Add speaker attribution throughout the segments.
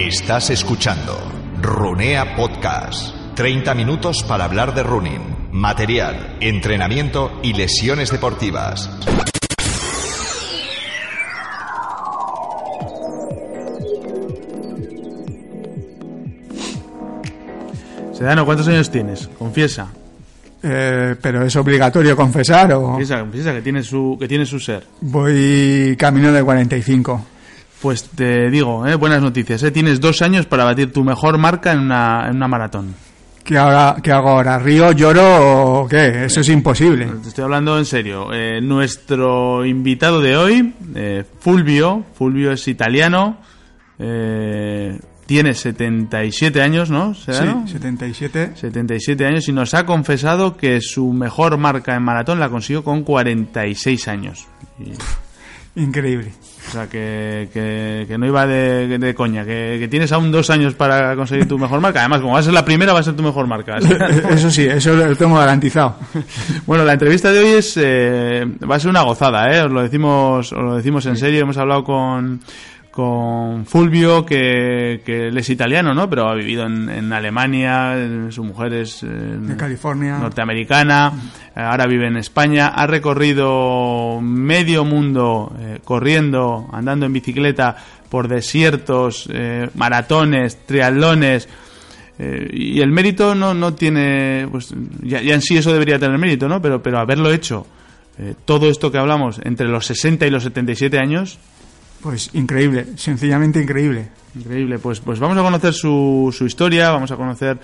Speaker 1: Estás escuchando Runea Podcast. 30 minutos para hablar de running, material, entrenamiento y lesiones deportivas.
Speaker 2: Sedano, ¿cuántos años tienes? Confiesa.
Speaker 3: Eh, pero es obligatorio confesar o
Speaker 2: Confiesa, confiesa que tiene su, que tiene su ser.
Speaker 3: voy camino de 45.
Speaker 2: Pues te digo, eh, buenas noticias. eh, Tienes dos años para batir tu mejor marca en una, en una maratón.
Speaker 3: ¿Qué, ahora, ¿Qué hago ahora? ¿Río, lloro o qué? Eso es imposible.
Speaker 2: Te estoy hablando en serio. Eh, nuestro invitado de hoy, eh, Fulvio, Fulvio es italiano, eh, tiene 77 años, ¿no?
Speaker 3: Sí, 77.
Speaker 2: 77 años y nos ha confesado que su mejor marca en maratón la consiguió con 46 años. Y-
Speaker 3: Increíble.
Speaker 2: O sea, que, que- que no iba de, de coña, que, que tienes aún dos años para conseguir tu mejor marca. Además, como va a ser la primera, va a ser tu mejor marca.
Speaker 3: Eso sí, eso lo tengo garantizado.
Speaker 2: Bueno, la entrevista de hoy es eh, va a ser una gozada, ¿eh? Os lo decimos, os lo decimos en serio. Hemos hablado con con Fulvio, que, que él es italiano, ¿no? Pero ha vivido en, en Alemania, eh, su mujer es eh,
Speaker 3: De California.
Speaker 2: norteamericana, eh, ahora vive en España, ha recorrido medio mundo eh, corriendo, andando en bicicleta por desiertos, eh, maratones, triatlones, eh, y el mérito no, no tiene, pues ya, ya en sí eso debería tener mérito, ¿no? Pero, pero haberlo hecho, eh, todo esto que hablamos, entre los 60 y los 77 años,
Speaker 3: Pues increíble, sencillamente increíble.
Speaker 2: Increíble, pues, pues vamos a conocer su, su historia, vamos a conocer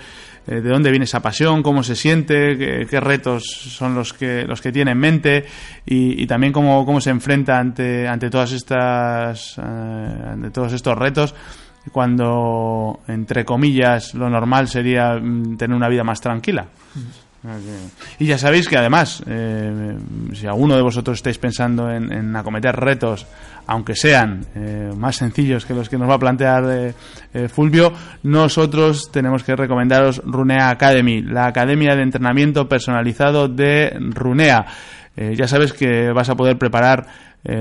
Speaker 2: eh, de dónde viene esa pasión, cómo se siente, qué, qué retos son los que, los que tiene en mente y, y también cómo, cómo se enfrenta ante, ante todas estas, eh, ante todos estos retos cuando, entre comillas, lo normal sería mm, tener una vida más tranquila. Y ya sabéis que además, eh, si alguno de vosotros estáis pensando en, acometer retos, aunque sean eh, más sencillos que los que nos va a plantear eh, Fulvio, nosotros tenemos que recomendaros Runea Academy, la academia de entrenamiento personalizado de Runea. Ya sabes que vas a poder preparar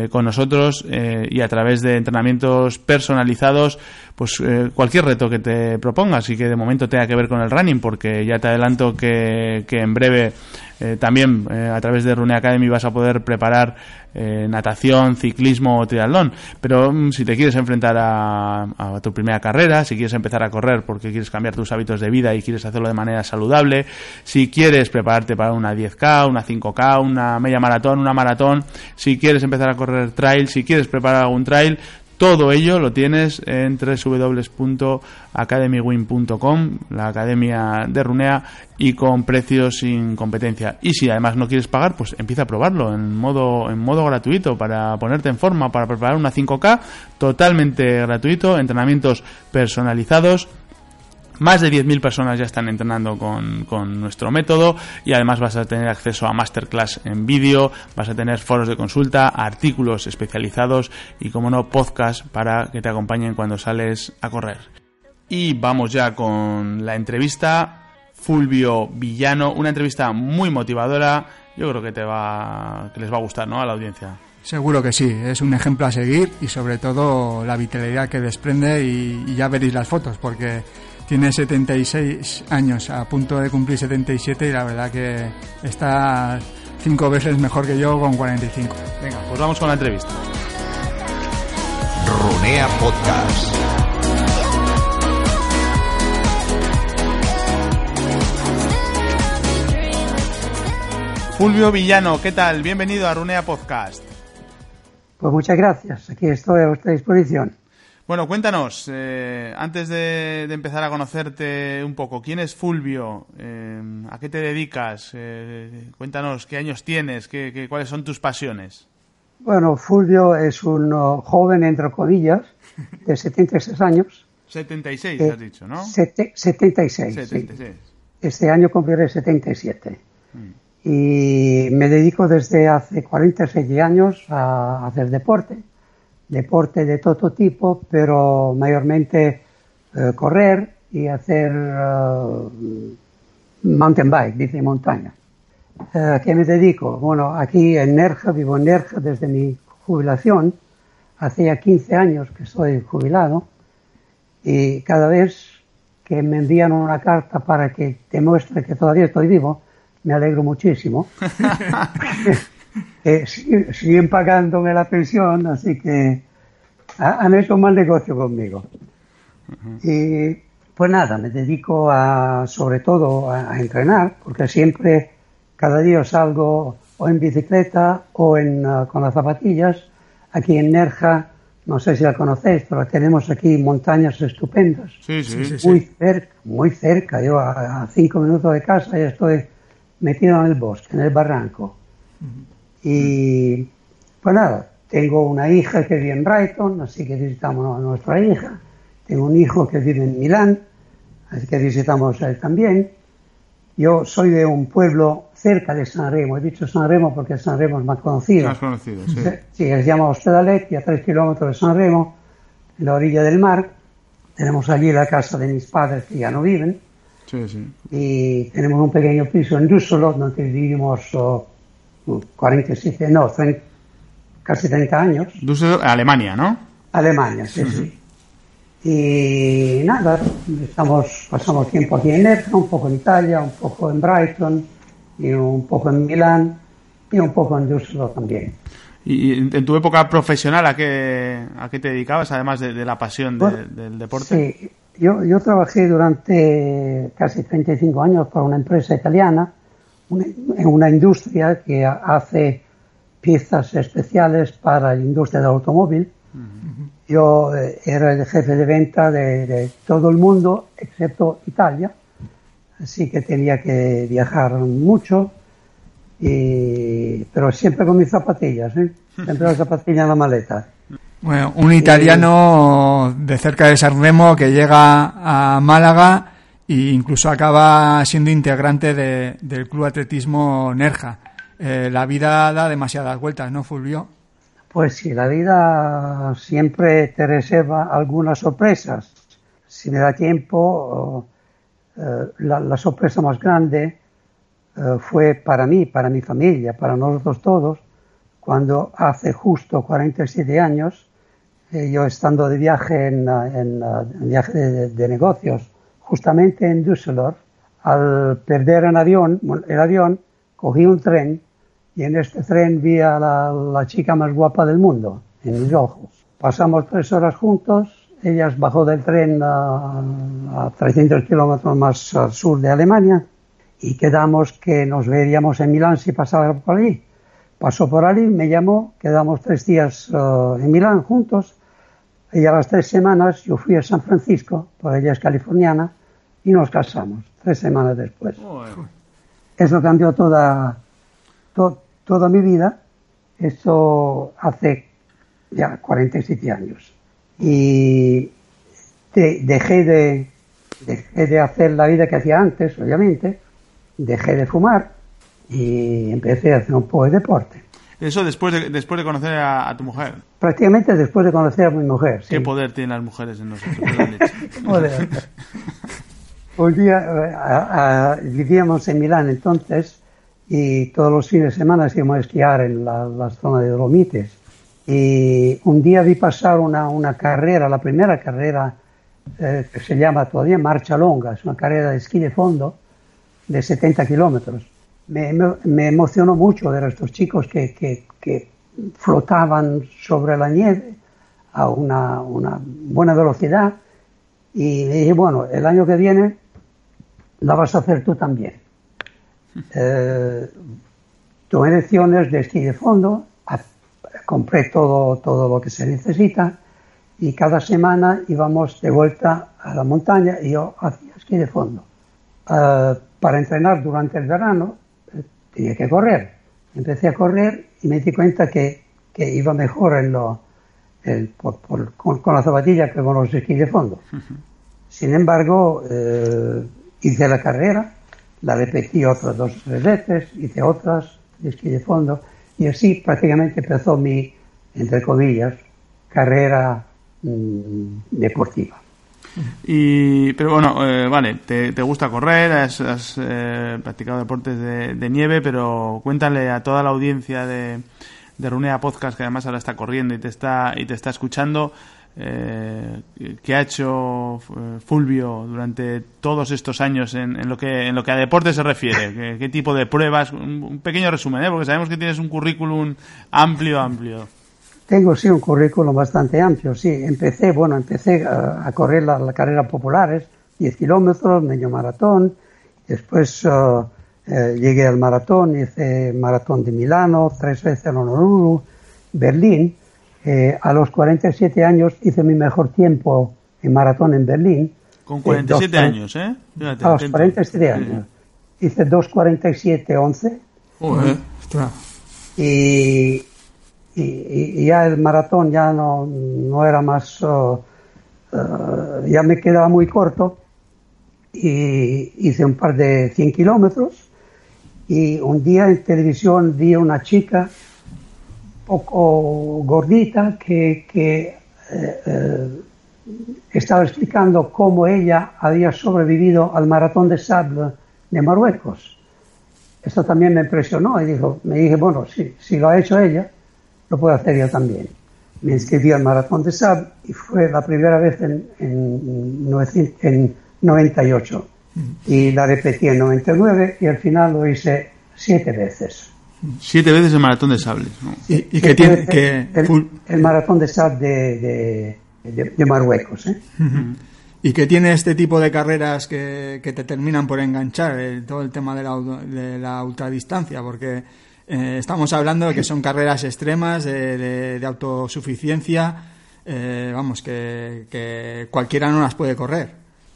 Speaker 2: con nosotros y a través de entrenamientos personalizados pues eh, cualquier reto que te propongas y que de momento tenga que ver con el running porque ya te adelanto que, en breve eh, también eh, a través de Rune Academy vas a poder preparar natación, ciclismo o triatlón. Pero mm, si te quieres enfrentar a, a tu primera carrera si quieres empezar a correr porque quieres cambiar tus hábitos de vida y quieres hacerlo de manera saludable si quieres prepararte para una 10K, una 5K, una media maratón, una maratón si quieres empezar a correr trail, si quieres preparar algún trail todo ello lo tienes en www.academywin.com, la academia de Runea, y con precios sin competencia. Y si además no quieres pagar, pues empieza a probarlo en modo, en modo gratuito para ponerte en forma, para preparar una 5K, totalmente gratuito, entrenamientos personalizados. Más de 10.000 personas ya están entrenando con, con nuestro método y además vas a tener acceso a masterclass en vídeo, vas a tener foros de consulta, artículos especializados y, como no, podcast para que te acompañen cuando sales a correr. Y vamos ya con la entrevista. Fulvio Villano, una entrevista muy motivadora. Yo creo que te va, que les va a gustar, ¿no? A la audiencia.
Speaker 3: Seguro que sí, es un ejemplo a seguir y sobre todo la vitalidad que desprende y, y ya veréis las fotos porque tiene 76 años, a punto de cumplir 77 y la verdad que está cinco veces mejor que yo con 45.
Speaker 2: Venga, pues vamos con la entrevista.
Speaker 1: Runea Podcast.
Speaker 2: Fulvio Villano, ¿qué tal? Bienvenido a Runea Podcast.
Speaker 4: Pues muchas gracias. Aquí estoy a vuestra disposición.
Speaker 2: Bueno, cuéntanos, eh, antes de, de empezar a conocerte un poco, ¿quién es Fulvio? Eh, ¿A qué te dedicas? Eh, cuéntanos, ¿qué años tienes? ¿Qué, qué- cuáles son tus pasiones?
Speaker 4: Bueno, Fulvio es un oh, joven, entre comillas, de 76 años.
Speaker 2: 76,
Speaker 4: Eh,
Speaker 2: has dicho, ¿no?
Speaker 4: sete- 76. sí.
Speaker 2: 76.
Speaker 4: Este año cumpliré 77. Y me dedico desde hace 46 años a hacer deporte. Deporte de todo tipo, pero mayormente eh, correr y hacer eh, mountain bike, dice montaña. Eh, ¿A qué me dedico? Bueno, aquí en Nerja, vivo en Nerja desde mi jubilación. Hace ya 15 años que estoy jubilado Y cada vez que me envían una carta para que demuestre que todavía estoy vivo, me alegro muchísimo. eh, siguen pagándome la pensión, así que han hecho un mal negocio conmigo. Y pues nada, me dedico a, sobre todo a, entrenar, porque siempre, cada día salgo o en bicicleta o en, uh, con las zapatillas. Aquí en Nerja, no sé si la conocéis, pero tenemos aquí montañas estupendas.
Speaker 2: Sí, sí, sí.
Speaker 4: Muy cerca, muy cerca. Yo a, cinco minutos de casa ya estoy metido en el bosque, en el barranco. Y pues nada, tengo una hija que vive en Brighton, así que visitamos a nuestra hija. Tengo un hijo que vive en Milán, así que visitamos a él también. Yo soy de un pueblo cerca de San Remo. He dicho San Remo porque San Remo es más conocido.
Speaker 2: Más conocido, sí.
Speaker 4: Sí, se llama Ospedaletti, a tres kilómetros de San Remo, en la orilla del mar. Tenemos allí la casa de mis padres que ya no viven.
Speaker 2: Sí, sí.
Speaker 4: Y tenemos un pequeño piso en Düsseldorf donde vivimos oh, 47, no, 30, casi 30 años.
Speaker 2: Düsseldorf, Alemania, ¿no?
Speaker 4: Alemania, sí, sí. Y nada, estamos, pasamos tiempo aquí en Nerja, un poco en Italia, un poco en Brighton, y un poco en Milán, y un poco en Düsseldorf también.
Speaker 2: ¿Y en tu época profesional a qué, a qué te dedicabas, además de, de la pasión de,
Speaker 4: Bueno,
Speaker 2: del deporte?
Speaker 4: Sí, yo, yo trabajé durante casi 35 años para una empresa italiana, una, en una industria que hace piezas especiales para la industria del automóvil. Yo eh, era el jefe de venta de, de todo el mundo, excepto Italia, así que tenía que viajar mucho, y, pero siempre con mis zapatillas, ¿eh? siempre las zapatillas en la maleta.
Speaker 3: Bueno, un italiano de cerca de San Remo que llega a Málaga e incluso acaba siendo integrante de- del Club Atletismo Nerja. Eh, la vida da demasiadas vueltas, ¿no, Fulvio?
Speaker 4: Pues sí, la vida siempre te reserva algunas sorpresas. Si me da tiempo, eh, la, sorpresa más grande eh, fue para mí, para mi familia, para nosotros todos, cuando hace justo 47 años, yo estando de viaje en, viaje de negocios, justamente en Düsseldorf, al perder el avión, el avión, cogí un tren y en este tren vi a la, chica más guapa del mundo, en mis ojos. Pasamos tres horas juntos, ella bajó del tren a, a 300 kilómetros más al sur de Alemania y quedamos que nos veríamos en Milán si pasaba por allí. Pasó por allí, me llamó, quedamos tres días eh, en Milán juntos y a las tres semanas yo fui a San Francisco, por ella es californiana, y nos casamos, tres semanas después. Eso cambió toda, to- toda mi vida. Eso hace ya 47 años. Y de- dejé, de, dejé de hacer la vida que hacía antes, obviamente. Dejé de fumar y empecé a hacer un poco de deporte.
Speaker 2: Eso después de, después de conocer a, a tu mujer.
Speaker 4: Prácticamente después de conocer a mi mujer. sí.
Speaker 2: ¿Qué poder tienen las mujeres en nosotros?
Speaker 4: Joder. Un día eh, a- a- vivíamos en Milán entonces y todos los fines de semana íbamos a esquiar en la, la zona de Dolomites. Y un día vi pasar una, una carrera, la primera carrera eh, que se llama todavía Marcha Longa, es una carrera de esquí de fondo de 70 kilómetros. Me, me- emocionó mucho ver a estos chicos que, que- que flotaban sobre la nieve a una, una buena velocidad y dije, bueno, el año que viene la vas a hacer tú también. Eh, tomé lecciones de esquí de fondo, compré todo, todo lo que se necesita y cada semana íbamos de vuelta a la montaña y yo hacía esquí de fondo. Eh, para entrenar durante el verano tenía que correr. Empecé a correr y me di cuenta que, que iba mejor en lo, el- por- por- con, con la zapatilla que con los esquí de fondo. Sin embargo, eh, hice la carrera, la repetí otras dos o tres veces, hice otras de esquí de fondo y así prácticamente empezó mi, entre comillas, carrera mm, deportiva.
Speaker 2: Y, pero bueno, eh, vale, te, te gusta correr, has, has, eh, practicado deportes de, de nieve, pero cuéntale a toda la audiencia de, de Runea Podcast, que además ahora está corriendo y te está, y te está escuchando, eh, que ha hecho eh, Fulvio durante todos estos años en, en, lo que en lo que a deporte se refiere ¿Qué, qué tipo de pruebas un, un pequeño resumen ¿eh? porque sabemos que tienes un currículum amplio amplio
Speaker 4: tengo sí un currículum bastante amplio sí empecé bueno empecé a, a correr las la carreras populares 10 kilómetros medio maratón después uh, eh, llegué al maratón hice maratón de Milano tres veces en Honolulu Berlín eh, a los 47 años hice mi mejor tiempo en maratón en Berlín.
Speaker 2: Con 47 eh, años, ¿eh?
Speaker 4: Fíjate, a los 47 años. Hice 2.47.11.
Speaker 2: Uh -huh.
Speaker 4: y, y, ya el maratón ya no, no era más... Uh, uh, ya me quedaba muy corto y hice un par de 100 kilómetros y un día en televisión vi una chica poco gordita que, que eh, eh, estaba explicando cómo ella había sobrevivido al maratón de sable de Marruecos. Esto también me impresionó y dijo, me dije, bueno, si, si lo ha hecho ella, lo puedo hacer yo también. Me inscribí al maratón de sable y fue la primera vez en, en, en 98. Y la repetí en 99 y al final lo hice siete veces.
Speaker 2: Siete veces el maratón de sables. ¿no?
Speaker 3: Y, y que tiene que
Speaker 4: el, el, maratón de sable de, de, de, de Marruecos. ¿eh?
Speaker 3: Uh -huh. Y que tiene este tipo de carreras que, que te terminan por enganchar, el, todo el tema de la, de la ultradistancia, porque eh, estamos hablando de que son carreras extremas, de, de autosuficiencia, eh, vamos, que, cualquiera no las puede correr.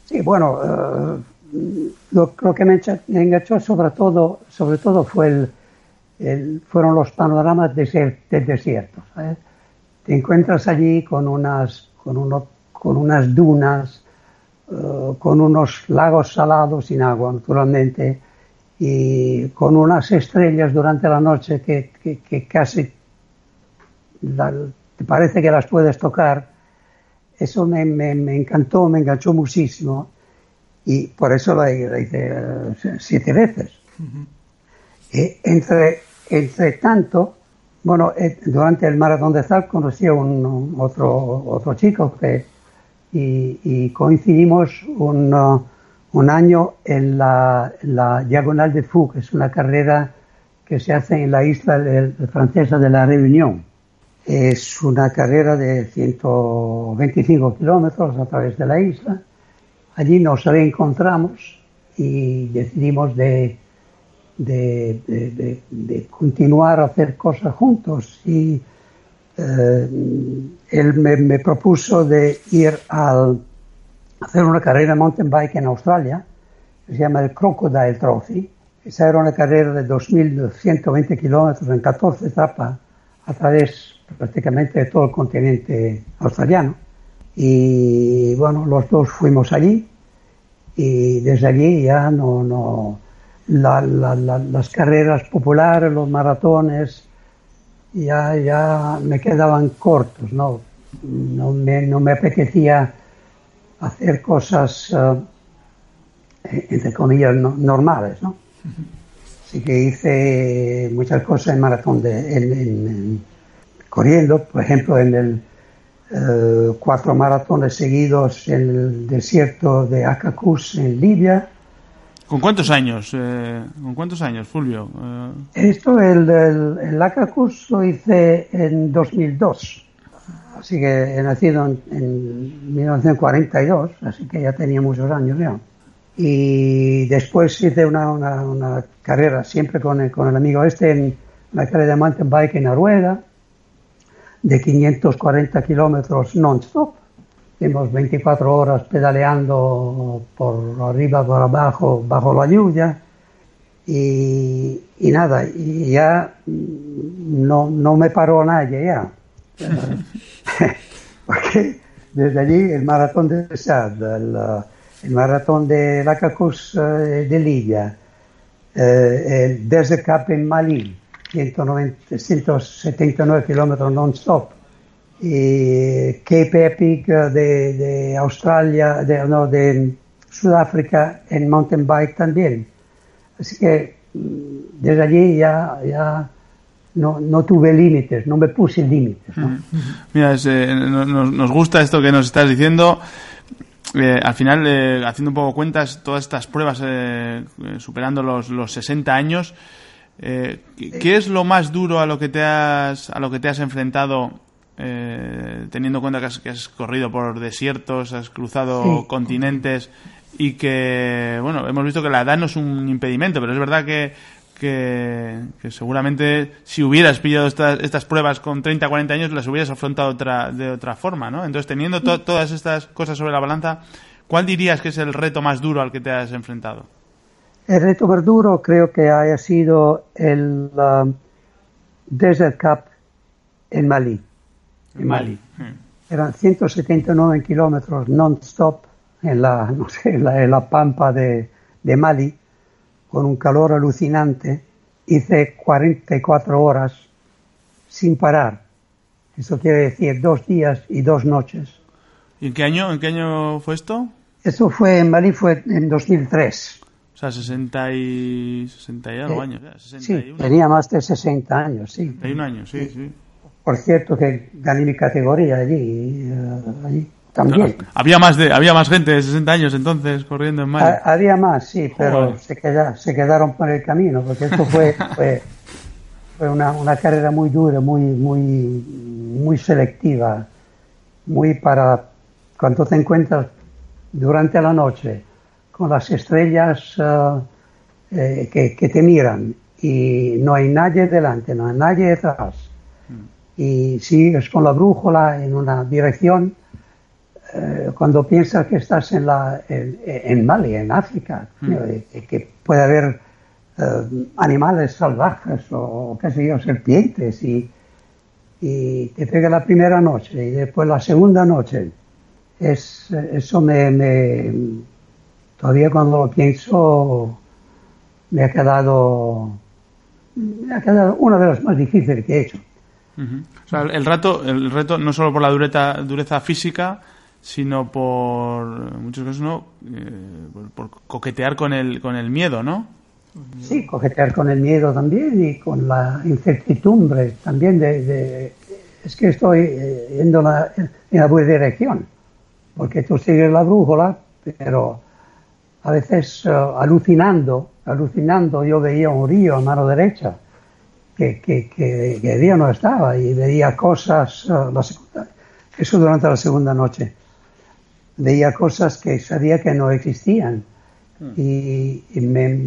Speaker 4: Sí, bueno, uh, lo, que me enganchó sobre todo, sobre todo fue el, fueron los panoramas del desierto. Te encuentras allí con unas, con uno, con unas dunas, uh, con unos lagos salados sin agua, naturalmente, y con unas estrellas durante la noche que, que, que casi la, te parece que las puedes tocar. Eso me, me, me, encantó, me enganchó muchísimo y por eso la, la hice uh, siete veces. Uh -huh. eh, entre entre tanto, bueno, eh, durante el maratón de Zag conocí a un, otro, otro chico que, y, y coincidimos un, un, año en la, la, Diagonal de Fou, que es una carrera que se hace en la isla de, francesa de la Reunión. Es una carrera de 125 kilómetros a través de la isla. Allí nos reencontramos y decidimos de de, de, de, continuar a hacer cosas juntos y eh, él me, me, propuso de ir a hacer una carrera mountain bike en Australia que se llama el Crocodile Trophy esa era una carrera de 2.120 kilómetros en 14 etapas a través prácticamente de todo el continente australiano y bueno los dos fuimos allí y desde allí ya no, no la, la, la, las carreras populares, los maratones, ya, ya me quedaban cortos, ¿no? No me, no me apetecía hacer cosas, uh, entre comillas, no, normales, ¿no? Así que hice muchas cosas en maratón, de, en, en, en, corriendo, por ejemplo, en el uh, cuatro maratones seguidos en el desierto de Acacus en Libia,
Speaker 2: ¿Con cuántos años? Eh, ¿Con cuántos años, Fulvio? Eh...
Speaker 4: Esto, el, el, el Acacus lo hice en 2002. Así que he nacido en, en, 1942, así que ya tenía muchos años ya. Y después hice una, una, una carrera siempre con el, con el amigo este en la carrera de mountain bike en Noruega, de 540 kilómetros non-stop Hicimos 24 horas pedaleando por arriba, por abajo, bajo la lluvia. Y, y nada, y ya no, no me paró nadie ya. Porque desde allí el maratón de Sad, el, el maratón de Lacacus eh, de Libia, eh, el Desert Cup en Malí, 190, 179 kilómetros non-stop, y Cape Epic de, de Australia, de, no, de Sudáfrica en mountain bike también. Así que desde allí ya, ya no, no tuve límites, no me puse límites. ¿no?
Speaker 2: Mira, es, eh, nos, nos gusta esto que nos estás diciendo. Eh, al final, eh, haciendo un poco cuentas, todas estas pruebas eh, superando los, los 60 años, ¿qué- ¿qué es lo más duro a lo que te has, a lo que te has enfrentado, eh, teniendo en cuenta que has, que has corrido por desiertos, has cruzado
Speaker 4: Sí.
Speaker 2: continentes y que, bueno, hemos visto que la edad no es un impedimento, pero es verdad que, que, que seguramente si hubieras pillado estas, estas pruebas con 30, 40 años las hubieras afrontado otra, de otra forma, ¿no? Entonces, teniendo to- todas estas cosas sobre la balanza, ¿cuál dirías que es el reto más duro al que te has enfrentado?
Speaker 4: El reto más duro creo que haya sido el um, Desert Cup en Malí. En Mali. Eran 179 kilómetros non-stop en la, no sé, en la, en la pampa de, de Mali, con un calor alucinante. Hice 44 horas sin parar. Eso quiere decir dos días y dos noches.
Speaker 2: ¿Y en qué año, en qué año fue esto?
Speaker 4: Eso fue en Mali, fue en 2003.
Speaker 2: O sea, 60 y, 60 y algo
Speaker 4: Sí.
Speaker 2: años, ya,
Speaker 4: Sí,
Speaker 2: 61,
Speaker 4: tenía más de 60 años, sí.
Speaker 2: 61 años, sí, sí.
Speaker 4: Por cierto que gané mi categoría allí, eh, allí también.
Speaker 2: Había más de, había más gente de 60 años entonces corriendo en.
Speaker 4: Ha- Había más, sí, pero
Speaker 2: Joder.
Speaker 4: se, queda- se quedaron por el camino, porque esto fue, fue, fue una, una carrera muy dura, muy, muy, muy selectiva, muy para cuando te encuentras durante la noche con las estrellas eh, eh, que, que te miran y no hay nadie delante, no hay nadie detrás. Y sigues con la brújula en una dirección eh, cuando piensas que estás en, la, en, en Mali, en África, y que puede haber eh, animales salvajes o, qué sé yo, serpientes y, y te pega la primera noche y después la segunda noche. Es, eso me, me- todavía cuando lo pienso me ha quedado me ha quedado una de las más difíciles que he hecho.
Speaker 2: Ujú. O sea, el, el rato, el reto no solo por la dureza, dureza física, sino por en muchos no, Eh, por, coquetear con el, con el miedo, ¿no?
Speaker 4: Sí, coquetear con el miedo también y con la incertidumbre también de, de- es que estoy eh, yendo la- en la buena dirección, porque tú sigues la brújula, pero a veces eh, alucinando, alucinando yo veía un río a mano derecha, que, que, que, que río no estaba y veía cosas, eh, la eso durante la segunda noche, veía cosas que sabía que no existían y, y me,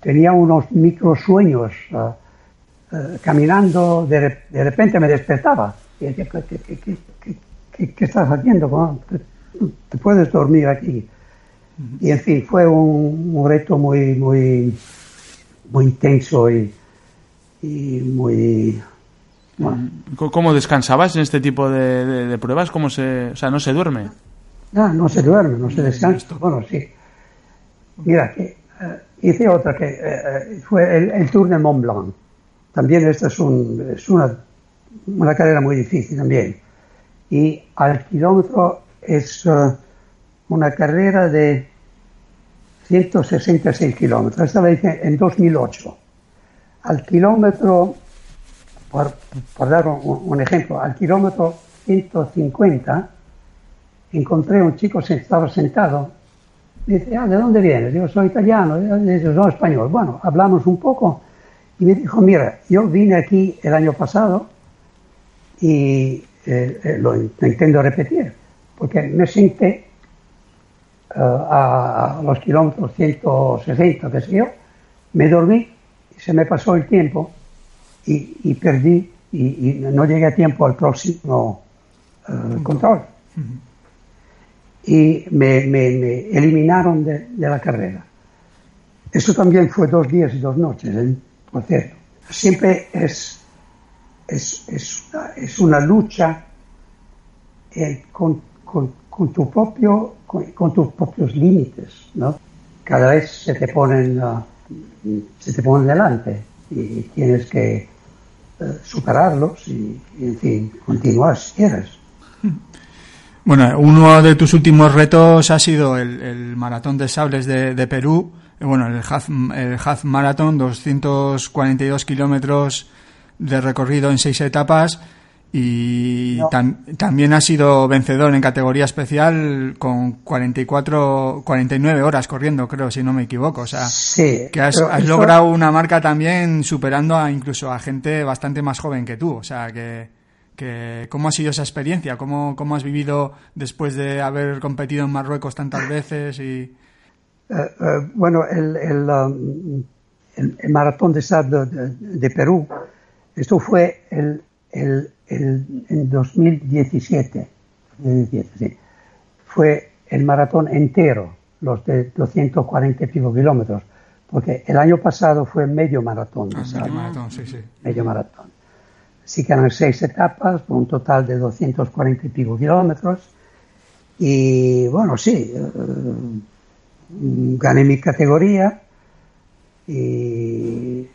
Speaker 4: tenía unos microsueños ah, eh, caminando, de, re- de repente me despertaba. Y decía, ¿qué, qué- qué- qué- estás haciendo? ¿Cómo te, te puedes dormir aquí? Y en fin, fue un, un reto muy, muy, muy intenso y, y muy... Bueno,
Speaker 2: ¿Cómo descansabas en este tipo de, de- de pruebas? ¿Cómo se, o sea, no se duerme?
Speaker 4: No, no se duerme, no se descansa. Bueno, sí. Mira, que eh, hice otra que eh, eh, fue el, el Tour de Mont Blanc. También esta es, un, es una, una carrera muy difícil también. Y al kilómetro es una carrera de 166 kilómetros. Esta la hice en 2008. Al kilómetro, por, dar un, ejemplo, al kilómetro 150 encontré un chico que sentado. Dice, ah, ¿de dónde vienes? Digo, soy italiano. Dice, soy español. Bueno, hablamos un poco y me dijo, mira, yo vine aquí el año pasado y eh, eh, lo, in- lo intento repetir, porque me senté eh, a los kilómetros 160, qué sé yo, me dormí, y se me pasó el tiempo y, y perdí y, y no llegué a tiempo al próximo eh, control y me, me- me eliminaron de, de la carrera. Eso también fue dos días y dos noches, ¿eh? por cierto. Siempre es, es, es, una, es una lucha eh, con, con- con tu propio, con, con tus propios límites, ¿no? Cada vez se te ponen, ah, se te ponen delante y tienes que superarlos y, en fin, continuar si quieres.
Speaker 3: Bueno, uno de tus últimos retos ha sido el, maratón de sables de, de Perú, bueno, el half, el half marathon, 242 kilómetros de recorrido en seis etapas y también ha sido vencedor en categoría especial con 44, 49 horas corriendo, creo, si no me equivoco. O sea, que has, logrado una marca también superando a incluso a gente bastante más joven que tú. O sea, que, que ¿cómo ha sido esa experiencia? ¿Cómo, ¿Cómo has vivido después de haber competido en Marruecos tantas veces? y
Speaker 4: eh, Bueno, el, el, um, el, maratón de sable de Perú, esto fue el el, en 2017, fue el maratón entero, los de 240 y pico kilómetros, porque el año pasado fue medio maratón.
Speaker 3: Ah, medio maratón, sí, sí.
Speaker 4: Medio maratón. Así que eran seis etapas, un total de 240 y pico kilómetros. Y bueno, sí, eh, gané mi categoría y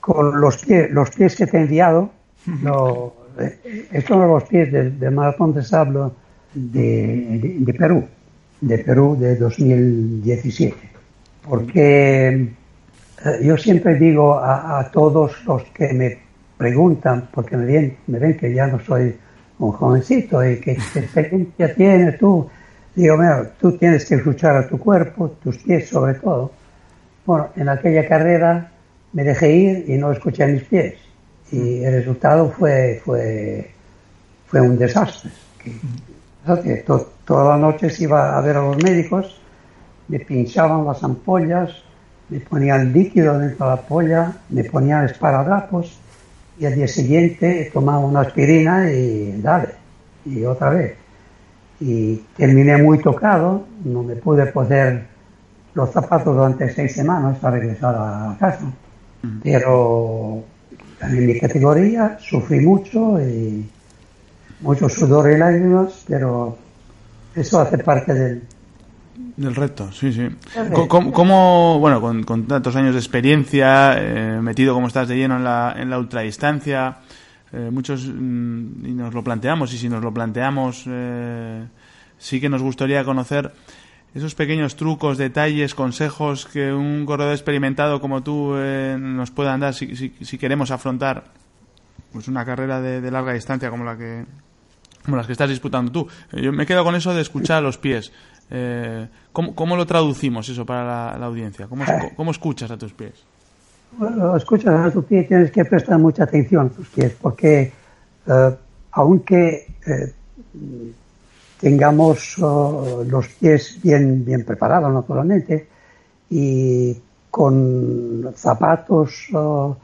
Speaker 4: con los pies, los pies que te he enviado, no, estos son los pies del, maratón de sable de, Perú, de Perú de 2017. Porque eh, yo siempre digo a, todos los que me preguntan, porque me ven, me ven que ya no soy un jovencito y que experiencia tienes tú, digo, mira, tú tienes que escuchar a tu cuerpo, tus pies sobre todo. Bueno, en aquella carrera me dejé ir y no escuché a mis pies y el resultado fue, fue, fue un desastre. Que, todas las noches iba a ver a los médicos, me pinchaban las ampollas, me ponían líquido dentro de la polla, me ponían esparadrapos y al día siguiente tomaba una aspirina y dale, y otra vez. Y terminé muy tocado, no me pude poner los zapatos durante seis semanas para regresar a casa. Pero en mi categoría sufrí mucho y mucho sudor y lágrimas, pero eso hace parte del,
Speaker 2: del reto, sí, sí. ¿Cómo, bueno, con, tantos años de experiencia, eh, metido como estás de lleno en la, en la ultradistancia, eh, muchos, mm, y nos lo planteamos, y si nos lo planteamos, eh, sí que nos gustaría conocer esos pequeños trucos, detalles, consejos que un corredor experimentado como tú eh, nos puedan dar si, si, queremos afrontar pues una carrera de, larga distancia como la que como las que estás disputando tú. Eh, yo me quedo con eso de escuchar a los pies. Eh, ¿cómo, lo traducimos eso para la, audiencia? ¿Cómo, ¿Cómo, escuchas a tus pies?
Speaker 4: Escuchas a tus pies, tienes que prestar mucha atención a tus pies, porque aunque tengamos oh, los pies bien, bien preparados naturalmente y con zapatos oh,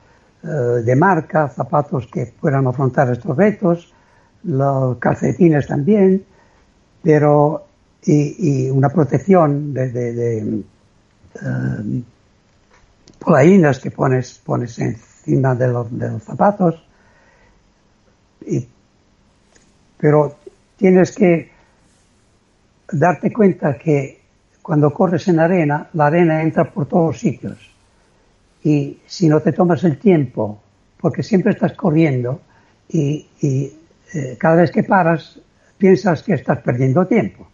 Speaker 4: eh, de marca, zapatos que puedan afrontar estos retos, los calcetines también, pero y, una protección de, de, eh, polainas que pones, pones encima de los, de los zapatos, y, pero tienes que darte cuenta que cuando corres en arena, la arena entra por todos los sitios. Y si no te tomas el tiempo, porque siempre estás corriendo y, eh, cada vez que paras piensas que estás perdiendo tiempo.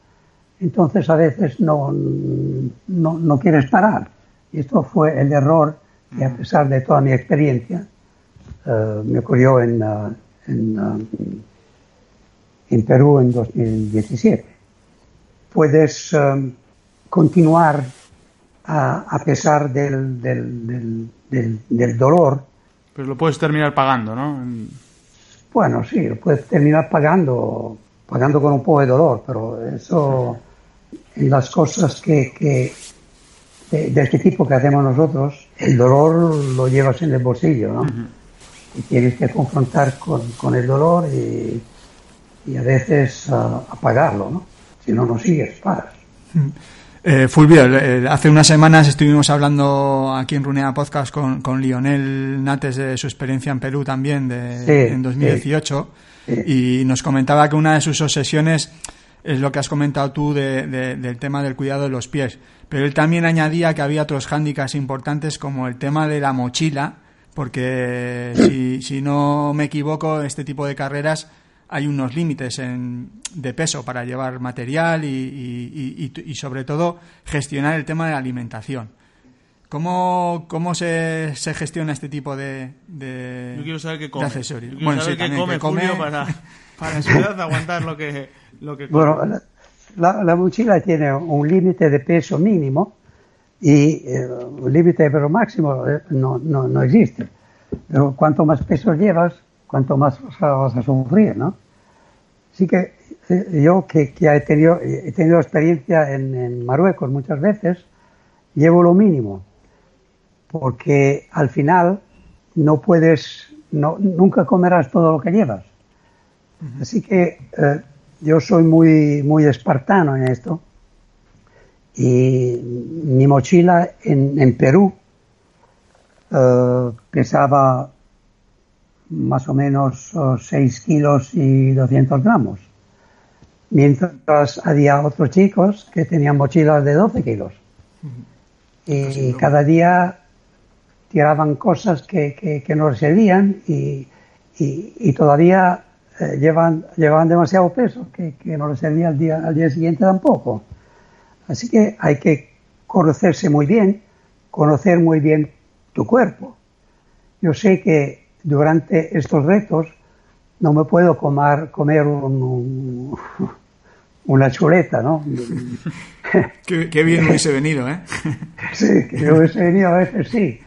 Speaker 4: Entonces a veces no, no, quieres parar. Y esto fue el error que a pesar de toda mi experiencia eh, me ocurrió en, uh, en, en Perú en 2017 puedes um, continuar a, pesar del, del, dolor.
Speaker 2: Pero lo puedes terminar pagando, ¿no?
Speaker 4: Bueno, sí, lo puedes terminar pagando, pagando con un poco de dolor, pero eso, en las cosas que, que de, este tipo que hacemos nosotros, el dolor lo llevas en el bolsillo, ¿no? Y tienes que confrontar con, el dolor y, y a veces uh, apagarlo, ¿no? Si no, no sigues, paras. Mm.
Speaker 3: Eh, Fulvio, eh, hace unas semanas estuvimos hablando aquí en Runea Podcast con, con Lionel Nates de su experiencia en Perú también de, en 2018 y nos comentaba que una de sus obsesiones es lo que has comentado tú del tema del cuidado de los pies. Pero él también añadía que había otros hándicaps importantes como el tema de la mochila, porque si, si no me equivoco, este tipo de carreras hay unos límites de peso para llevar material y, sobre todo gestionar el tema de la alimentación. ¿Cómo, cómo se, se gestiona este tipo de, de,
Speaker 2: Yo quiero saber qué
Speaker 3: de
Speaker 2: come.
Speaker 3: accesorios?
Speaker 2: Yo quiero saber qué
Speaker 3: también,
Speaker 2: come,
Speaker 3: que come-
Speaker 2: Julio para, para en su edad aguantar lo que, lo que come.
Speaker 4: Bueno, la, la- la mochila tiene un límite de peso mínimo y eh, un límite de peso máximo eh, no, no, no existe. Pero cuanto más peso llevas, cuanto más vas a, vas a sufrir, ¿no? Así que eh, yo que, que he, tenido, he tenido experiencia en, en Marruecos muchas veces, llevo lo mínimo, porque al final no puedes, no, nunca comerás todo lo que llevas. Así que eh, yo soy muy, muy espartano en esto. Y mi mochila en, en Perú eh, pesaba más o menos 6 kilos y 200 gramos. Mientras había otros chicos que tenían mochilas de 12 kilos. Y cada día tiraban cosas que, que, que no les servían y, y, y todavía eh, llevan, llevaban demasiado peso que, que no les servía al día, al día siguiente tampoco. Así que hay que conocerse muy bien, conocer muy bien tu cuerpo. Yo sé que durante estos retos no me puedo comer, comer un- un- una chuleta, ¿no?
Speaker 3: Qué, qué bien hubiese venido, ¿eh?
Speaker 4: Sí, que hubiese venido a veces sí.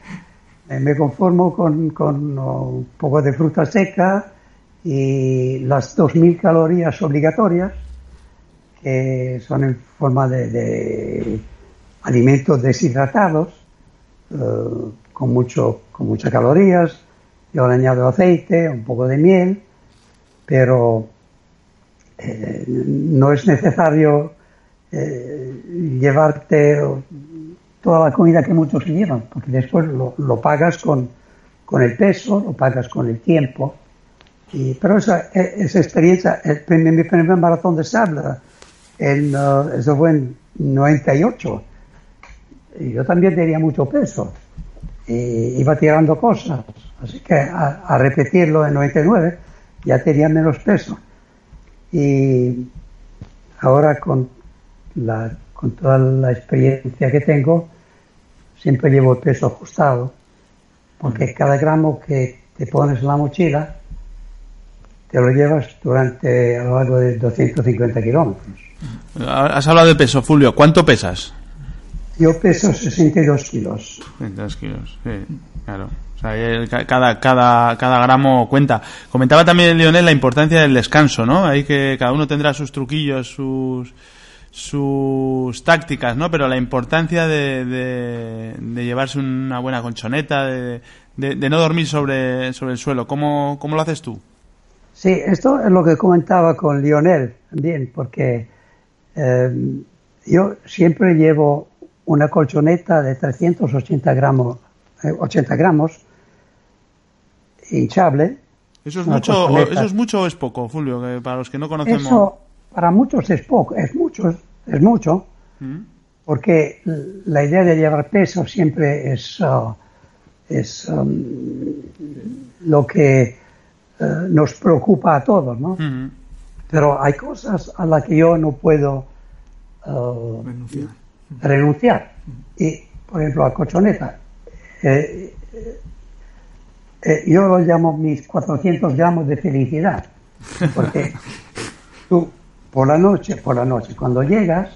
Speaker 4: Eh, Me conformo con, con un poco de fruta seca y las 2.000 calorías obligatorias, que son en forma de, de alimentos deshidratados, eh, con, mucho, con muchas calorías. Yo le añado aceite, un poco de miel, pero eh, no es necesario eh, llevarte toda la comida que muchos se llevan, porque después lo, pagas con, con el peso, lo pagas con el tiempo. Y, pero esa, e- esa experiencia, el mi primer maratón de sable, en, eh, eso fue en 98. Y yo también tenía mucho peso. Y iba tirando cosas. Así que a, a repetirlo en 99 ya tenía menos peso. Y ahora con, la, con toda la experiencia que tengo, siempre llevo el peso ajustado, porque cada gramo que te pones en la mochila, te lo llevas durante a lo largo de 250 kilómetros.
Speaker 2: Has hablado de peso, Julio. ¿Cuánto pesas?
Speaker 4: Yo peso 62 kilos.
Speaker 2: 22 kilos, sí, claro. O sea, ca- cada, cada, cada gramo cuenta. Comentaba también Lionel la importancia del descanso, ¿no? Hay que cada uno tendrá sus truquillos, sus sus tácticas, ¿no? Pero la importancia de, de, llevarse una buena colchoneta, de, de, no dormir sobre, sobre el suelo. ¿Cómo, ¿Cómo lo haces tú?
Speaker 4: Sí, esto es lo que comentaba con Lionel también, porque eh, yo siempre llevo una colchoneta de 380 gramos, eh, 80 gramos hinchable.
Speaker 2: ¿Eso es, mucho, o. ¿Eso es mucho o es poco, Julio? Que para los que no conocemos...
Speaker 4: Eso para muchos es poco, es mucho, es mucho,
Speaker 2: ¿Mm?
Speaker 4: porque la idea de llevar peso siempre es, ah, es um, lo que eh, nos preocupa a todos, ¿no?
Speaker 2: Ujú.
Speaker 4: Pero hay cosas a las que yo no puedo eh,
Speaker 3: Renunciar.
Speaker 4: renunciar. Y, por ejemplo, la colchoneta. eh, eh, eh, yo lo llamo mis 400 gramos de felicidad. Porque tú, por la noche, por la noche, cuando llegas,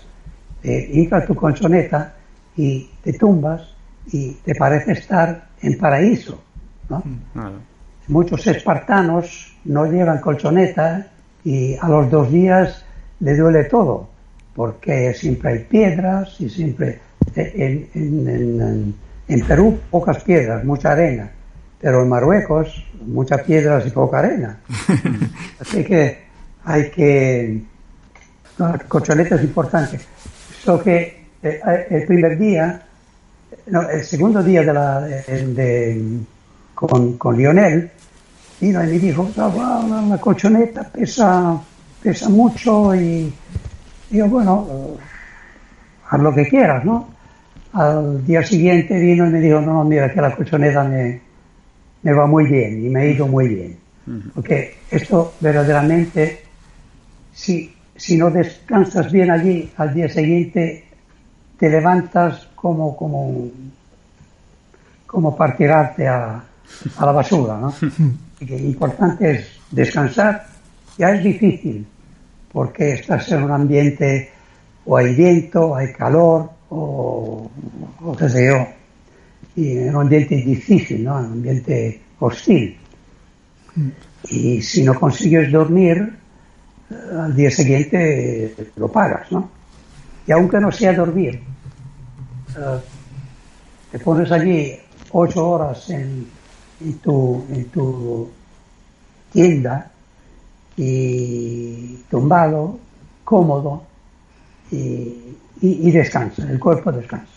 Speaker 4: eh, inflas tu colchoneta y te tumbas y te parece estar en paraíso. ¿no?
Speaker 2: Claro.
Speaker 4: Muchos espartanos no llevan colchoneta y a los dos días le duele todo, porque siempre hay piedras y siempre en- en- en- en Perú pocas piedras, mucha arena, pero en Marruecos muchas piedras y poca arena. Así que hay que... no, la colchoneta es importante. So que eh, el primer día, no, el segundo día de la, de- de- con, con Lionel, vino y me dijo, "Ah, wow, la, colchoneta pesa, pesa mucho y digo, bueno, eh, haz lo que quieras, ¿no? Al día siguiente vino y me dijo, no, no, mira que la colchoneta me, me va muy bien y me ha ido muy bien. Porque esto verdaderamente, si, si no descansas bien allí, al día siguiente te levantas como, como, como para tirarte a, a la basura, ¿no? Y que importante es descansar. Ya es difícil, porque estás en un ambiente o hay viento, hay calor, o, o qué sé yo, en un ambiente difícil, ¿no? En un ambiente hostil. Y si no consigues dormir, eh, al día siguiente lo pagas, ¿no? Y aunque no sea dormir, eh, te pones allí ocho horas en, tu, en tu tienda y tumbado, cómodo, y, y descansa, el cuerpo descansa.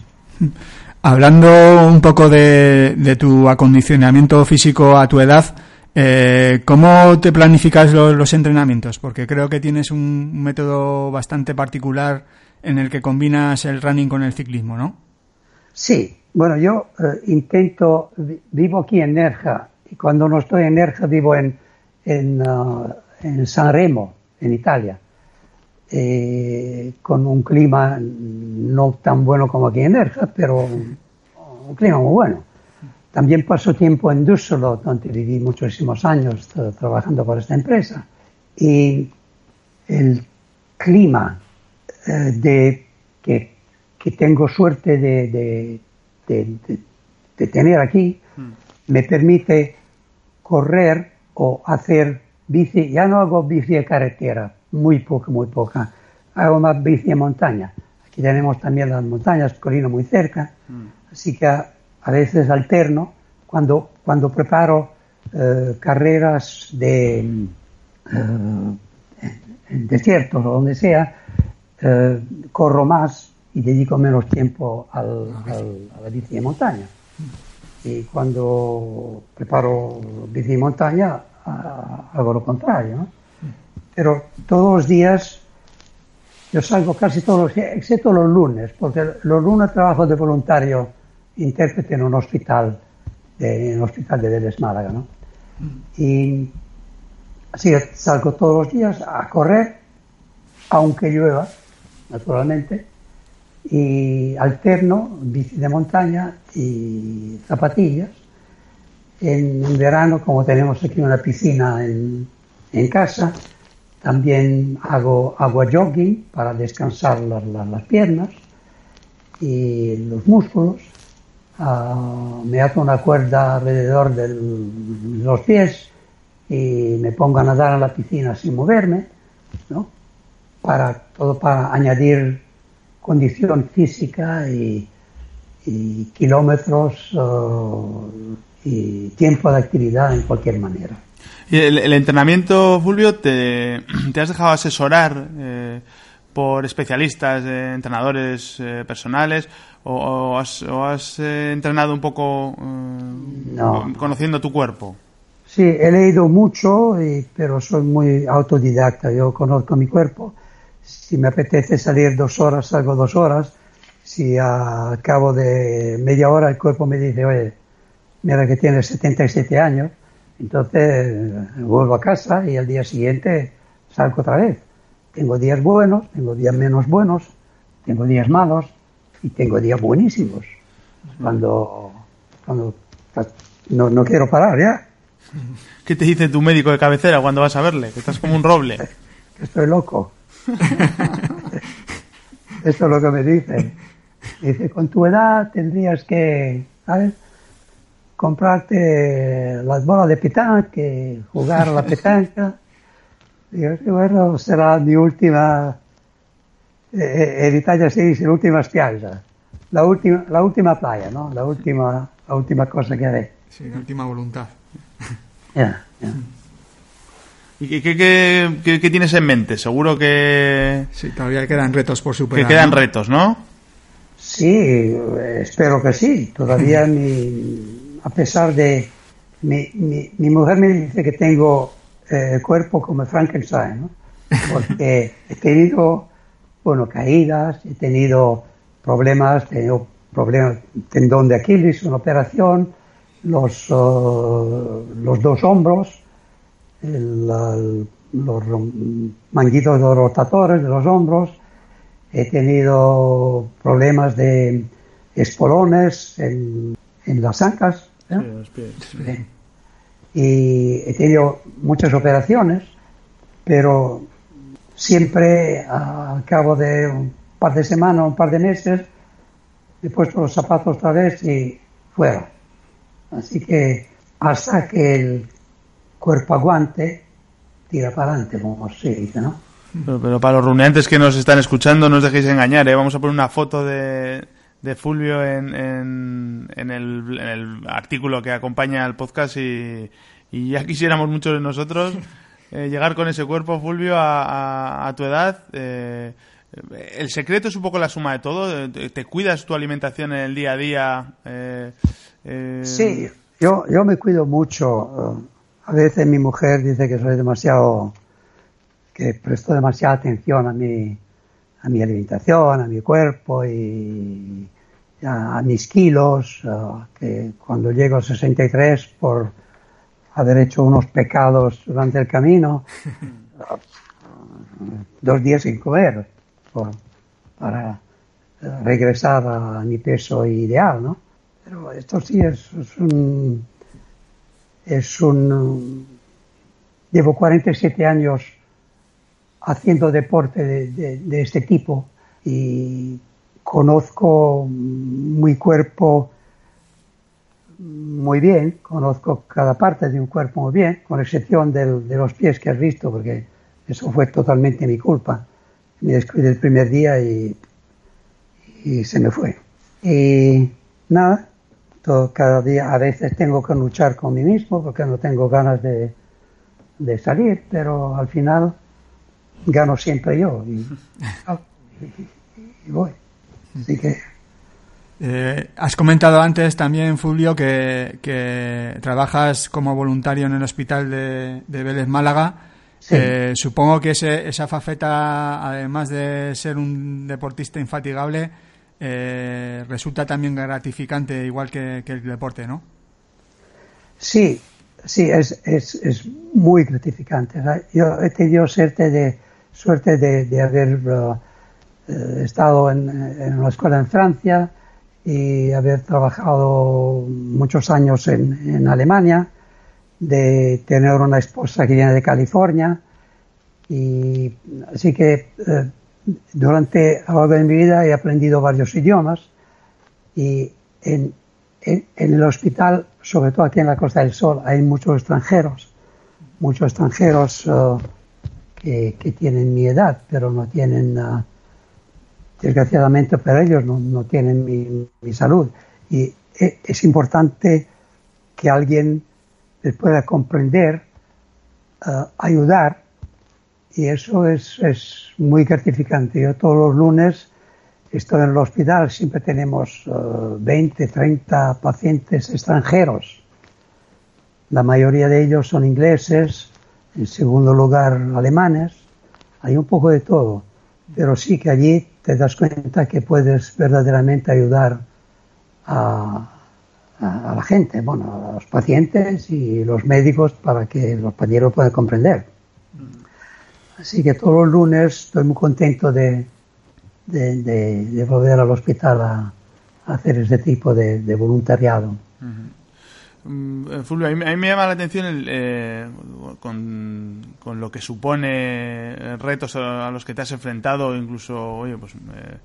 Speaker 3: Hablando un poco de, tu acondicionamiento físico a tu edad, eh, ¿cómo te planificas los, entrenamientos? Porque creo que tienes un método bastante particular en el que combinas el running con el ciclismo, ¿no?
Speaker 4: Sí, bueno, yo eh, intento, vi- vivo aquí en Nerja y cuando no estoy en Nerja vivo en, en, ah, en San Remo, en Italia, eh, con un clima no tan bueno como aquí en Nerja, pero un, clima muy bueno. También paso tiempo en Düsseldorf, donde viví muchísimos años tra- trabajando para esta empresa. Y el clima eh, de que, que tengo suerte de, de- de- de- de tener aquí me permite correr o hacer bici. Ya no hago bici de carretera, muy poca, muy poca. Hago más bici de montaña. Aquí tenemos también las montañas, Colina muy cerca. Así que a, a veces alterno cuando, cuando preparo eh, carreras de eh, en desiertos o donde sea, eh, corro más y dedico menos tiempo al, al- a la bici de montaña. Y cuando preparo bici de montaña, hago lo contrario. ¿no? Pero todos los días, yo salgo casi todos los días, excepto los lunes, porque los lunes trabajo de voluntario intérprete en un hospital, de, en un hospital de Vélez Málaga. ¿no? Y Así salgo todos los días a correr, aunque llueva, naturalmente, y alterno bici de montaña y zapatillas. En verano, como tenemos aquí una piscina en, en casa, también hago agua jogging para descansar las, las- las piernas y los músculos. Ah, me ato una cuerda alrededor de los pies y me pongo a nadar en la piscina sin moverme, ¿no? Para, todo para añadir condición física y, kilómetros eh, y tiempo de actividad en cualquier manera.
Speaker 2: Y el, el entrenamiento, Fulvio, te, te has dejado asesorar eh, por especialistas, eh, entrenadores eh, personales, o, o has, o has, entrenado un poco
Speaker 4: No.
Speaker 2: conociendo tu cuerpo.
Speaker 4: Sí, he leído mucho, y- pero soy muy autodidacta. Yo conozco mi cuerpo. Si me apetece salir dos horas, salgo dos horas. Si al cabo de media hora el cuerpo me dice, oye, mira que tienes 77 años, entonces vuelvo a casa y al día siguiente salgo otra vez. Tengo días buenos, tengo días menos buenos, tengo días malos y tengo días buenísimos. Cuando, cuando no, no quiero parar ya.
Speaker 2: ¿Qué te dice tu médico de cabecera cuando vas a verle? Que estás como un roble.
Speaker 4: que estoy loco. Esto es lo que me dicen. Dice, con tu edad tendrías que, ¿sabes? Comprarte las bolas de petanque, jugar a la petanca. Digo, bueno, será mi última, eh, en Italia si dice l'ultima spiaggia, la última, la última playa, ¿no? La última, la última cosa que haré.
Speaker 3: Sí, la última voluntad.
Speaker 2: ¿Y qué, qué- qué- qué- tienes en mente? Seguro que,
Speaker 3: Sí, todavía quedan retos por
Speaker 2: que
Speaker 3: superar.
Speaker 2: quedan
Speaker 3: ¿no?
Speaker 2: retos, ¿no?
Speaker 4: Sí, eh, espero que sí. Todavía mi, a pesar de mi, mi, mi mujer me dice que tengo eh, cuerpo como Frankenstein, ¿no? Porque he tenido, bueno, caídas, he tenido problemas, he tenido problemas, tendón de Aquiles, una operación, los, eh, los dos hombros, el, el- los manguitos de los rotadores de los hombros, he tenido problemas de espolones en, en las ancas. ¿Eh?
Speaker 2: Sí.
Speaker 4: Sí. Y he tenido muchas operaciones, pero siempre al cabo de un par de semanas, un par de meses, he puesto los zapatos otra vez y fuera. Así que hasta que el cuerpo aguante, tira para adelante, como se dice, ¿no?
Speaker 2: Pero, pero para los runeantes que nos están escuchando, no os dejéis engañar, ¿eh? Vamos a poner una foto de, de Fulvio en, en, en el, en el artículo que acompaña al podcast y, y ya quisiéramos muchos de nosotros eh, llegar con ese cuerpo, Fulvio, a, a- a tu edad. eh, el secreto es un poco la suma de todo. eh, ¿Te cuidas tu alimentación en el día a día? eh,
Speaker 4: Sí, yo, yo me cuido mucho. A veces mi mujer dice que soy demasiado, que presto demasiada atención a mi, a mi alimentación, a mi cuerpo y a, mis kilos, que cuando llego a 63 por haber hecho unos pecados durante el camino, dos días sin comer para eh, regresar a mi peso ideal, ¿no? Pero esto sí es, es un... Es un... Llevo 47 años haciendo deporte de, de- de este tipo y conozco mi cuerpo muy bien, conozco cada parte de un cuerpo muy bien, con excepción del- de los pies que has visto, porque eso fue totalmente mi culpa. Me descuidé el primer día y, y se me fue. Y nada, todo, cada día a veces tengo que luchar con mí mismo porque no tengo ganas de, de salir, pero al final gano siempre yo y, y voy. Así que
Speaker 3: Eh, has comentado antes también, Fulvio, que, que trabajas como voluntario en el hospital de, de Vélez Málaga.
Speaker 4: Sí.
Speaker 3: Eh, supongo que ese- esa faceta, además de ser un deportista infatigable, eh, resulta también gratificante, igual que, que el deporte, ¿no?
Speaker 4: Sí, sí, es, es, es muy gratificante. Yo he tenido suerte de, suerte de, haber eh, estado en, una escuela en Francia y haber trabajado muchos años en, Alemania, de tener una esposa que viene de California. Y así que eh, durante a lo largo de mi vida he aprendido varios idiomas y en, en, en el hospital, sobre todo aquí en la Costa del Sol, hay muchos extranjeros, muchos extranjeros eh, que, tienen mi edad, pero no tienen, eh, desgraciadamente para ellos, no, no tienen mi, mi salud. Y e- es importante que alguien les pueda comprender, eh, ayudar, y eso es, es muy gratificante. Yo todos los lunes estoy en el hospital, siempre tenemos eh, 20, 30 pacientes extranjeros. La mayoría de ellos son ingleses, en segundo lugar alemanes, hay un poco de todo, pero sí que allí te das cuenta que puedes verdaderamente ayudar a, la gente, bueno, a los pacientes y los médicos para que los pacientes puedan comprender. Así que todos los lunes estoy muy contento de, volver al hospital a, hacer este tipo de, voluntariado.
Speaker 2: Fulvio, a mí, a mí me llama la atención el, eh, con, con lo que supone eh, retos a, los que te has enfrentado, incluso, oye, pues eh,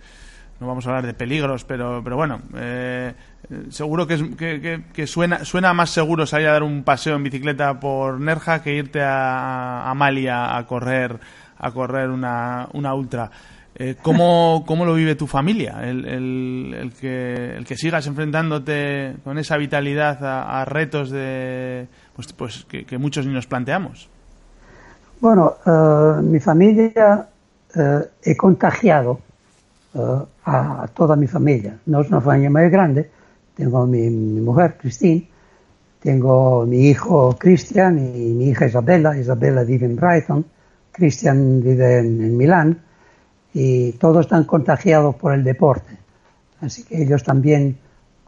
Speaker 2: no vamos a hablar de peligros, pero, pero bueno, eh, eh, seguro que, es, que, que- que suena, suena más seguro salir a dar un paseo en bicicleta por Nerja que irte a, a Mali a, a correr a correr una, una ultra. Eh, ¿cómo, ¿Cómo lo vive tu familia? El, el, que, el que sigas enfrentándote con esa vitalidad a, retos de pues, pues que, muchos ni nos planteamos.
Speaker 4: Bueno, eh, mi familia eh, he contagiado eh, a toda mi familia. No es una familia muy grande. Tengo mi, mujer, Christine, tengo mi hijo Christian y mi hija Isabella. Isabella vive en Brighton, Christian vive en Milán y todos están contagiados por el deporte. Así que ellos también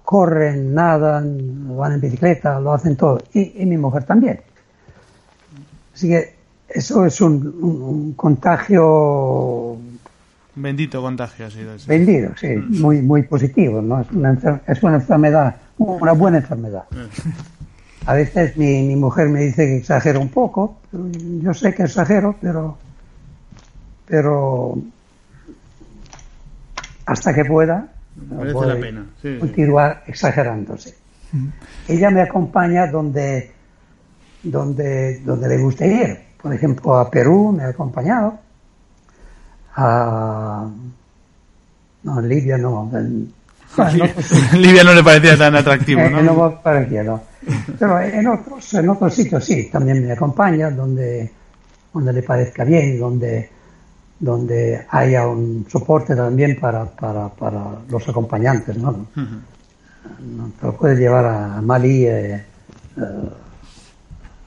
Speaker 4: corren, nadan, van en bicicleta, lo hacen todo. Y, y mi mujer también. Así que eso es un, un- un contagio
Speaker 2: Bendito contagio ha sido ese.
Speaker 4: vendido, sí, muy, muy positivo. ¿no? Es, una enfer- es una enfermedad una buena enfermedad. A veces mi, mi mujer me dice que exagero un poco, yo sé que exagero, pero, pero hasta que pueda
Speaker 2: Merece
Speaker 4: voy
Speaker 2: la pena, sí, sí.
Speaker 4: continuar exagerándose. Ella me acompaña donde, donde, donde le guste ir. Por ejemplo, a Perú me ha acompañado. A... No, en Libia no. en- bueno, pues,
Speaker 2: Libia no le parecía tan atractivo, ¿no?
Speaker 4: no me parecía, no. Pero en otros, en otros sitios sí, también me acompaña, donde, donde le parezca bien, donde, donde haya un soporte también para, para, para los acompañantes, ¿no? No te lo puedes llevar a Mali eh, eh,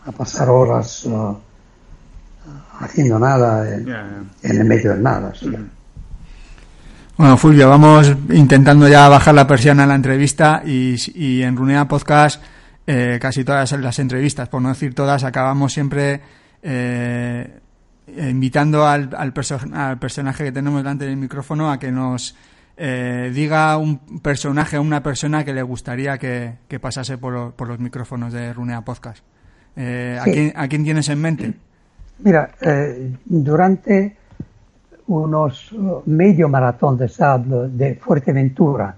Speaker 4: a pasar horas eh, haciendo nada en el medio del nada. sí.
Speaker 3: Bueno, Fulvio, vamos intentando ya bajar la persiana a la entrevista y, y en Runea Podcast eh, casi todas las entrevistas, por no decir todas, acabamos siempre eh, invitando al, al, perso- al personaje que tenemos delante del micrófono a que nos eh, diga un personaje o una persona que le gustaría que, que pasase por, lo- por los micrófonos de Runea Podcast. Eh, ¿a, quién, ¿A quién tienes en mente?
Speaker 4: Mira, eh, durante unos uh, medio maratón de sable de Fuerteventura,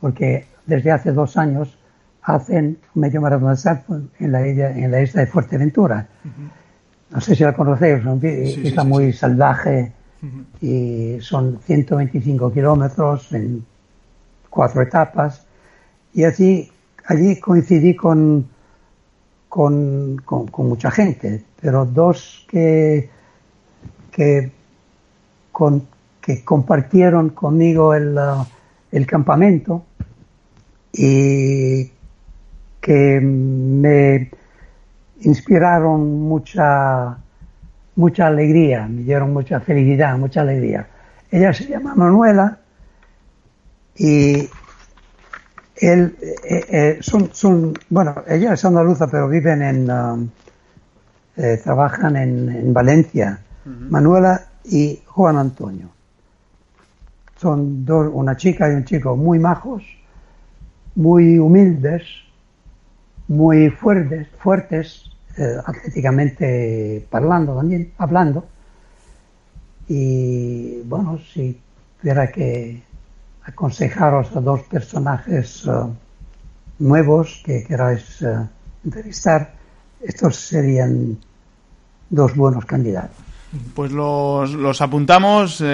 Speaker 4: porque desde hace dos años hacen medio maratón de sable en la isla, en la isla de Fuerteventura. No sé si la conocéis,
Speaker 3: sí,
Speaker 4: isla
Speaker 3: sí,
Speaker 4: muy salvaje y son 125 kilómetros en cuatro etapas. Y así, allí coincidí con, con, con- con mucha gente, pero dos que, que, con- que compartieron conmigo el, uh, el campamento y que me inspiraron mucha, mucha alegría, me dieron mucha felicidad, mucha alegría. Ella se llama Manuela y él, eh, eh, son, son, bueno, ella es andaluza, pero viven en, um, eh, trabajan en, en Valencia. Manuela y Juan Antonio. Son dos, una chica y un chico muy majos, muy humildes, muy fuertes, fuertes eh, atléticamente hablando también, hablando. Y bueno, si tuviera que aconsejaros a dos personajes eh, nuevos que queráis eh, entrevistar, estos serían dos buenos candidatos.
Speaker 2: Pues los, los apuntamos y,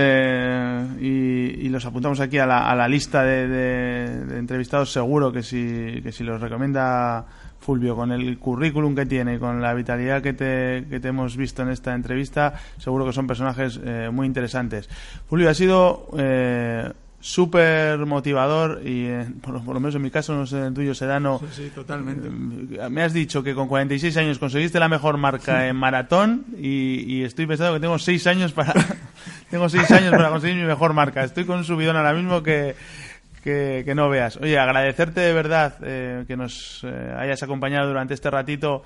Speaker 2: y los apuntamos aquí a la, lista de, de- de entrevistados. Seguro que si, que si los recomienda Fulvio con el currículum que tiene, con la vitalidad que te, que te hemos visto en esta entrevista, seguro que son personajes eh, muy interesantes. Fulvio, ha sido eh, súper motivador y, eh, por, lo- por lo menos en mi caso, no sé en el tuyo, Sedano,
Speaker 3: Sí, totalmente.
Speaker 2: eh, me has dicho que con 46 años conseguiste la mejor marca en maratón y, y estoy pensando que tengo 6 años para tengo seis años para conseguir mi mejor marca. Estoy con un subidón ahora mismo que, que, que no veas. Oye, agradecerte de verdad eh, que nos eh, hayas acompañado durante este ratito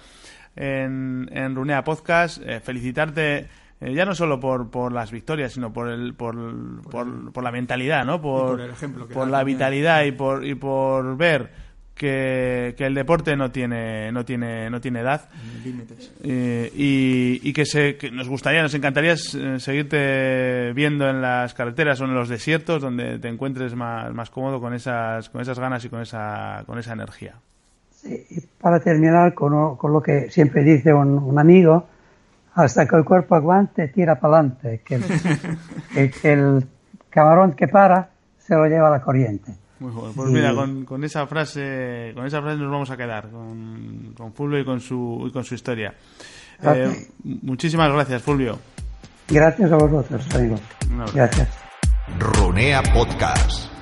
Speaker 2: en, en Runea Podcast. Eh, felicitarte eh, ya no solo por, por las victorias, sino por el por, por, por la mentalidad, ¿no? Por,
Speaker 3: por el ejemplo que
Speaker 2: por
Speaker 3: da
Speaker 2: la vitalidad y por, y por ver que, que el deporte no tiene, no tiene, no tiene edad.
Speaker 3: Límites.
Speaker 2: Eh, y, y que, se, que nos gustaría, nos encantaría eh, seguirte viendo en las carreteras o en los desiertos donde te encuentres más, más cómodo con esas, con esas ganas y con esa, con esa energía.
Speaker 4: Sí, y para terminar con, lo- con lo que siempre dice un, un amigo, hasta que el cuerpo aguante, tira para adelante, que el, el camarón que para se lo lleva la corriente.
Speaker 2: Muy bueno. Pues mira, con, con esa frase, con esa frase nos vamos a quedar, con, con Fulvio y con su, y con su historia. Eh, muchísimas gracias, Fulvio.
Speaker 4: Gracias a vosotros, amigos. Gracias.
Speaker 1: Runea Podcast.